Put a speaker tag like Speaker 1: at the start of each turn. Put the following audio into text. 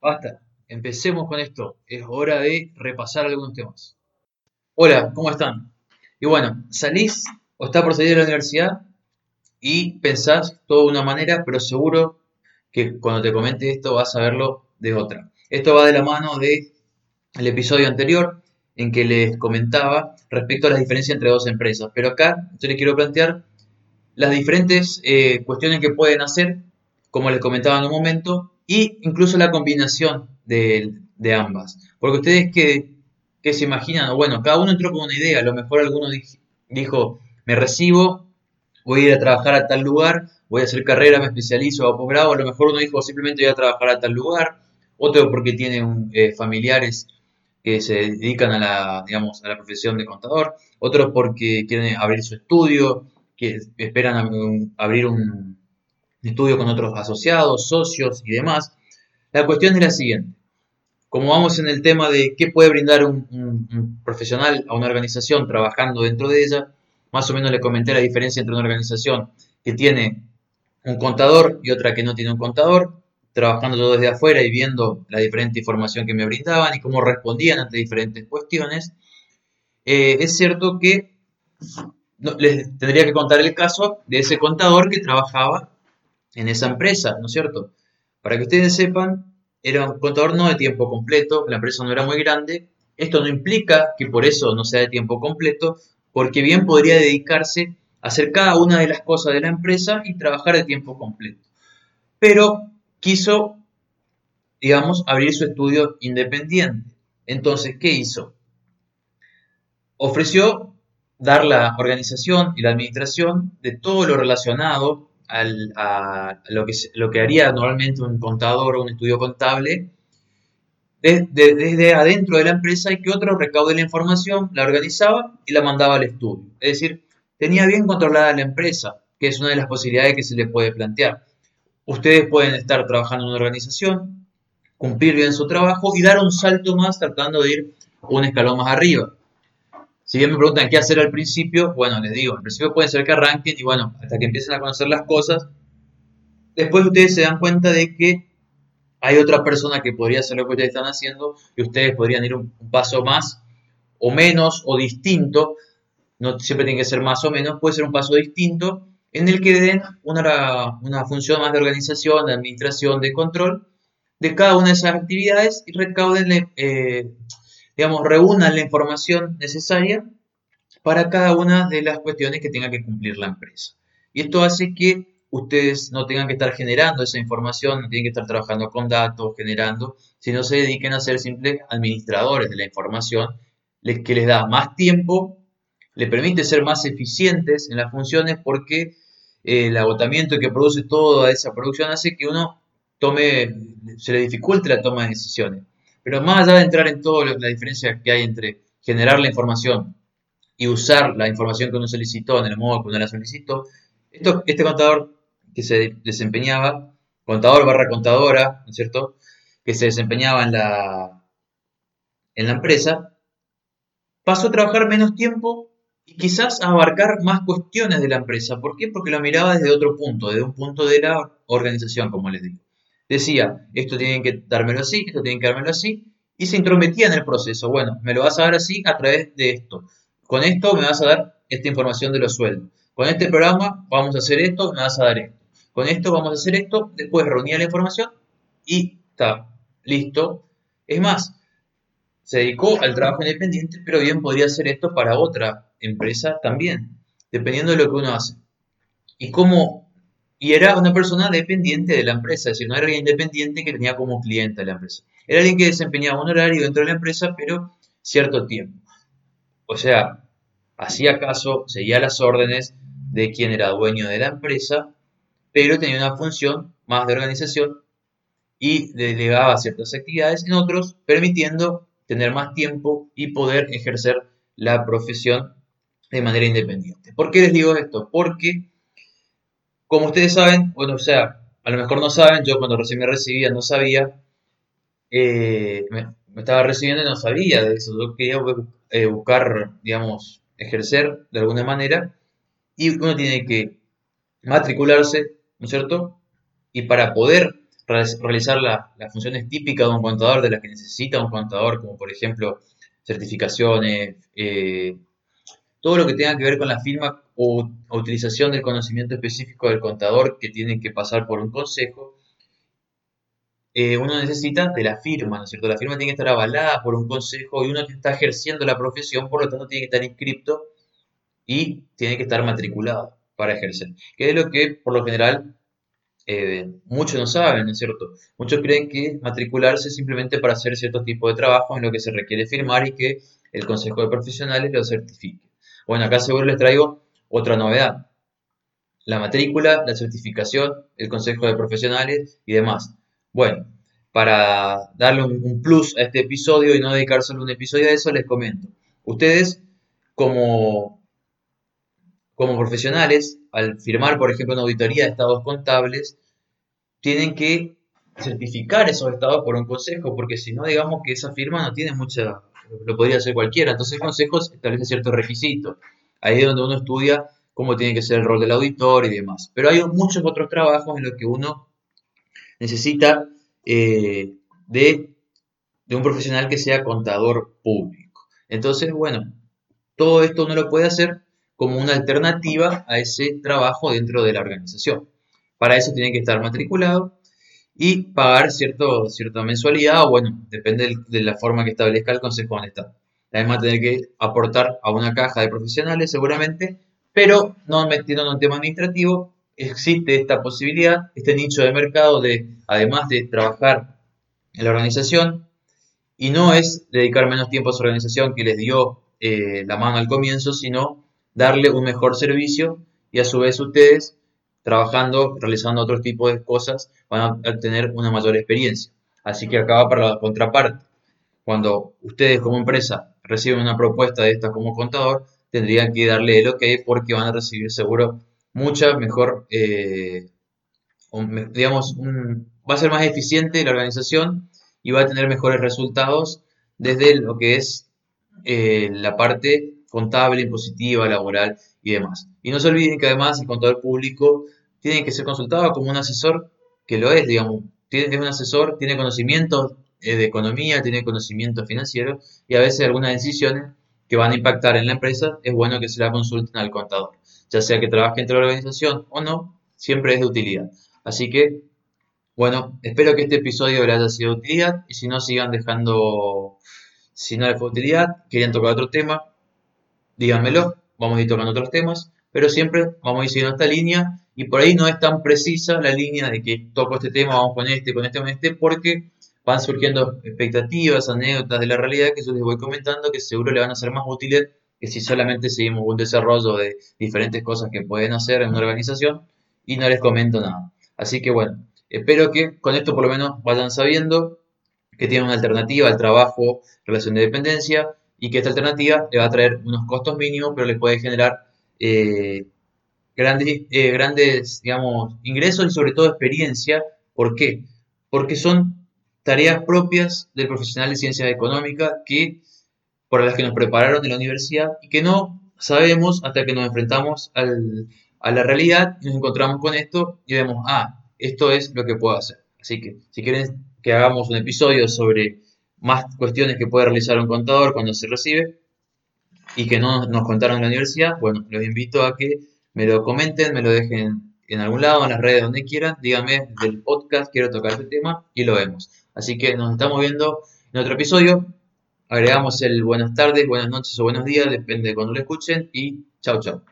Speaker 1: basta. Empecemos con esto. Es hora de repasar algunos temas. Hola, ¿cómo están? Y bueno, salís o estás por salir de la universidad y pensás todo de una manera, pero seguro que cuando te comente esto vas a verlo de otra. Esto va de la mano del el episodio anterior en que les comentaba respecto a las diferencias entre dos empresas. Pero acá yo les quiero plantear las diferentes eh, cuestiones que pueden hacer, como les comentaba en un momento, e incluso la combinación de, ambas. Porque ustedes que, se imaginan, bueno, cada uno entró con una idea, a lo mejor alguno dijo, me recibo, voy a ir a trabajar a tal lugar, voy a hacer carrera, me especializo a posgrado, a lo mejor uno dijo simplemente voy a trabajar a tal lugar, otro porque tiene eh, familiares que se dedican a la, digamos, a la profesión de contador, otros porque quieren abrir su estudio, que esperan abrir un estudio con otros asociados, socios y demás. La cuestión es la siguiente. Como vamos en el tema de qué puede brindar un, profesional a una organización trabajando dentro de ella, más o menos le comenté la diferencia entre una organización que tiene un contador y otra que no tiene un contador, trabajando yo desde afuera y viendo la diferente información que me brindaban y cómo respondían ante diferentes cuestiones, eh, es cierto que les tendría que contar el caso de ese contador que trabajaba en esa empresa, ¿no es cierto? Para que ustedes sepan, era un contador no de tiempo completo, la empresa no era muy grande. Esto no implica que por eso no sea de tiempo completo, porque bien podría dedicarse a hacer cada una de las cosas de la empresa y trabajar de tiempo completo. Pero quiso, digamos, abrir su estudio independiente. Entonces, ¿qué hizo? Ofreció dar la organización y la administración de todo lo relacionado a lo que, lo que haría normalmente un contador o un estudio contable desde adentro de la empresa y que otro recaude la información, la organizaba y la mandaba al estudio. Es decir, tenía bien controlada la empresa, que es una de las posibilidades que se le puede plantear. Ustedes pueden estar trabajando en una organización, cumplir bien su trabajo y dar un salto más tratando de ir un escalón más arriba. Si bien me preguntan qué hacer al principio, bueno, les digo, al principio puede ser que arranquen y bueno, hasta que empiecen a conocer las cosas, después ustedes se dan cuenta de que hay otra persona que podría hacer lo que ustedes están haciendo y ustedes podrían ir un, paso más o menos o distinto, no siempre tiene que ser más o menos, puede ser un paso distinto en el que den una, una función más de organización, de administración, de control de cada una de esas actividades y recauden eh, digamos, reúnan la información necesaria para cada una de las cuestiones que tenga que cumplir la empresa. Y esto hace que ustedes no tengan que estar generando esa información, no tienen que estar trabajando con datos, generando, sino se dediquen a ser simples administradores de la información, que les da más tiempo, le permite ser más eficientes en las funciones porque eh, el agotamiento que produce toda esa producción hace que uno tome, se le dificulte la toma de decisiones. Pero más allá de entrar en toda la diferencia que hay entre generar la información y usar la información que uno solicitó en el modo que uno la solicitó, esto, este contador que se desempeñaba, contador barra contadora, ¿no es cierto?, que se desempeñaba en la, en la empresa, pasó a trabajar menos tiempo y quizás a abarcar más cuestiones de la empresa. ¿Por qué? Porque lo miraba desde otro punto, desde un punto de la organización, como les digo decía, esto tienen que dármelo así, esto tienen que dármelo así, y se intrometía en el proceso. Bueno, me lo vas a dar así a través de esto. Con esto me vas a dar esta información de los sueldos. Con este programa vamos a hacer esto, me vas a dar esto. Con esto vamos a hacer esto, después reunía la información y está, listo. Es más, se dedicó al trabajo independiente, pero bien podría hacer esto para otra empresa también, dependiendo de lo que uno hace. Y cómo y era una persona dependiente de la empresa, es decir, no era alguien independiente que tenía como cliente a la empresa. Era alguien que desempeñaba un horario dentro de la empresa, pero cierto tiempo. O sea, hacía caso, seguía las órdenes de quien era dueño de la empresa, pero tenía una función más de organización y delegaba ciertas actividades en otros, permitiendo tener más tiempo y poder ejercer la profesión de manera independiente. ¿Por qué les digo esto? Porque como ustedes saben, bueno, o sea, a lo mejor no saben, yo cuando recién me recibía no sabía, eh, me, estaba recibiendo y no sabía de eso. Yo quería eh, buscar, digamos, ejercer de alguna manera y uno tiene que matricularse, ¿no es cierto? Y para poder realizar las funciones típicas de un contador, de las que necesita un contador, como por ejemplo certificaciones, eh, todo lo que tenga que ver con la firma o, utilización del conocimiento específico del contador que tiene que pasar por un consejo, eh, uno necesita de la firma, ¿no es cierto? La firma tiene que estar avalada por un consejo y uno está ejerciendo la profesión, por lo tanto tiene que estar inscripto y tiene que estar matriculado para ejercer, que es lo que por lo general eh, muchos no saben, ¿no es cierto? Muchos creen que matricularse simplemente para hacer cierto tipo de trabajo en lo que se requiere firmar y que el Consejo de Profesionales lo certifique. Bueno, acá seguro les traigo otra novedad. La matrícula, la certificación, el Consejo de Profesionales y demás. Bueno, para darle un, plus a este episodio y no dedicar solo un episodio a eso, les comento. Ustedes, como, como profesionales, al firmar, por ejemplo, una auditoría de estados contables, tienen que certificar esos estados por un consejo, porque si no, digamos que esa firma no tiene mucha, lo podría hacer cualquiera. Entonces el consejo establece ciertos requisitos. Ahí es donde uno estudia cómo tiene que ser el rol del auditor y demás. Pero hay muchos otros trabajos en los que uno necesita eh, de, un profesional que sea contador público. Entonces, bueno, todo esto uno lo puede hacer como una alternativa a ese trabajo dentro de la organización. Para eso tiene que estar matriculado y pagar cierta mensualidad, o bueno, depende de la forma que establezca el consejo está. Además, tener que aportar a una caja de profesionales seguramente, pero no metiendo en un tema administrativo, existe esta posibilidad, este nicho de mercado de, además de trabajar en la organización, y no es dedicar menos tiempo a su organización que les dio eh, la mano al comienzo, sino darle un mejor servicio y a su vez ustedes trabajando, realizando otro tipo de cosas, van a obtener una mayor experiencia. Así que acaba para la contraparte. Cuando ustedes como empresa reciben una propuesta de esta como contador, tendrían que darle el ok porque van a recibir seguro mucha mejor, eh, digamos, va a ser más eficiente la organización y va a tener mejores resultados desde lo que es eh, la parte contable, impositiva, laboral y demás. Y no se olviden que además el contador público tiene que ser consultado como un asesor que lo es, digamos, es un asesor, tiene conocimiento eh, de economía, tiene conocimiento financiero y a veces algunas decisiones que van a impactar en la empresa es bueno que se la consulten al contador, ya sea que trabaje entre la organización o no, siempre es de utilidad. Así que, bueno, espero que este episodio les haya sido de utilidad y si no sigan dejando, si no les fue de utilidad, querían tocar otro tema, díganmelo, vamos a ir tocando otros temas, pero siempre vamos a ir siguiendo esta línea y por ahí no es tan precisa la línea de que toco este tema, vamos con este, con este, con este, porque van surgiendo expectativas, anécdotas de la realidad que yo les voy comentando que seguro le van a ser más útiles que si solamente seguimos un desarrollo de diferentes cosas que pueden hacer en una organización y no les comento nada. Así que bueno, espero que con esto por lo menos vayan sabiendo que tienen una alternativa al trabajo, relación de dependencia y que esta alternativa le va a traer unos costos mínimos, pero le puede generar eh, grandes, eh, grandes, digamos, ingresos y sobre todo experiencia. ¿Por qué? Porque son tareas propias del profesional de ciencias económicas que, por las que nos prepararon en la universidad y que no sabemos hasta que nos enfrentamos al, a la realidad y nos encontramos con esto y vemos, ah, esto es lo que puedo hacer. Así que si quieren que hagamos un episodio sobre más cuestiones que puede realizar un contador cuando se recibe y que no nos contaron en la universidad, bueno, los invito a que me lo comenten, me lo dejen en algún lado, en las redes, donde quieran, díganme del podcast, quiero tocar este tema y lo vemos. Así que nos estamos viendo en otro episodio. Agregamos el buenas tardes, buenas noches o buenos días, depende de cuando lo escuchen y chao chao.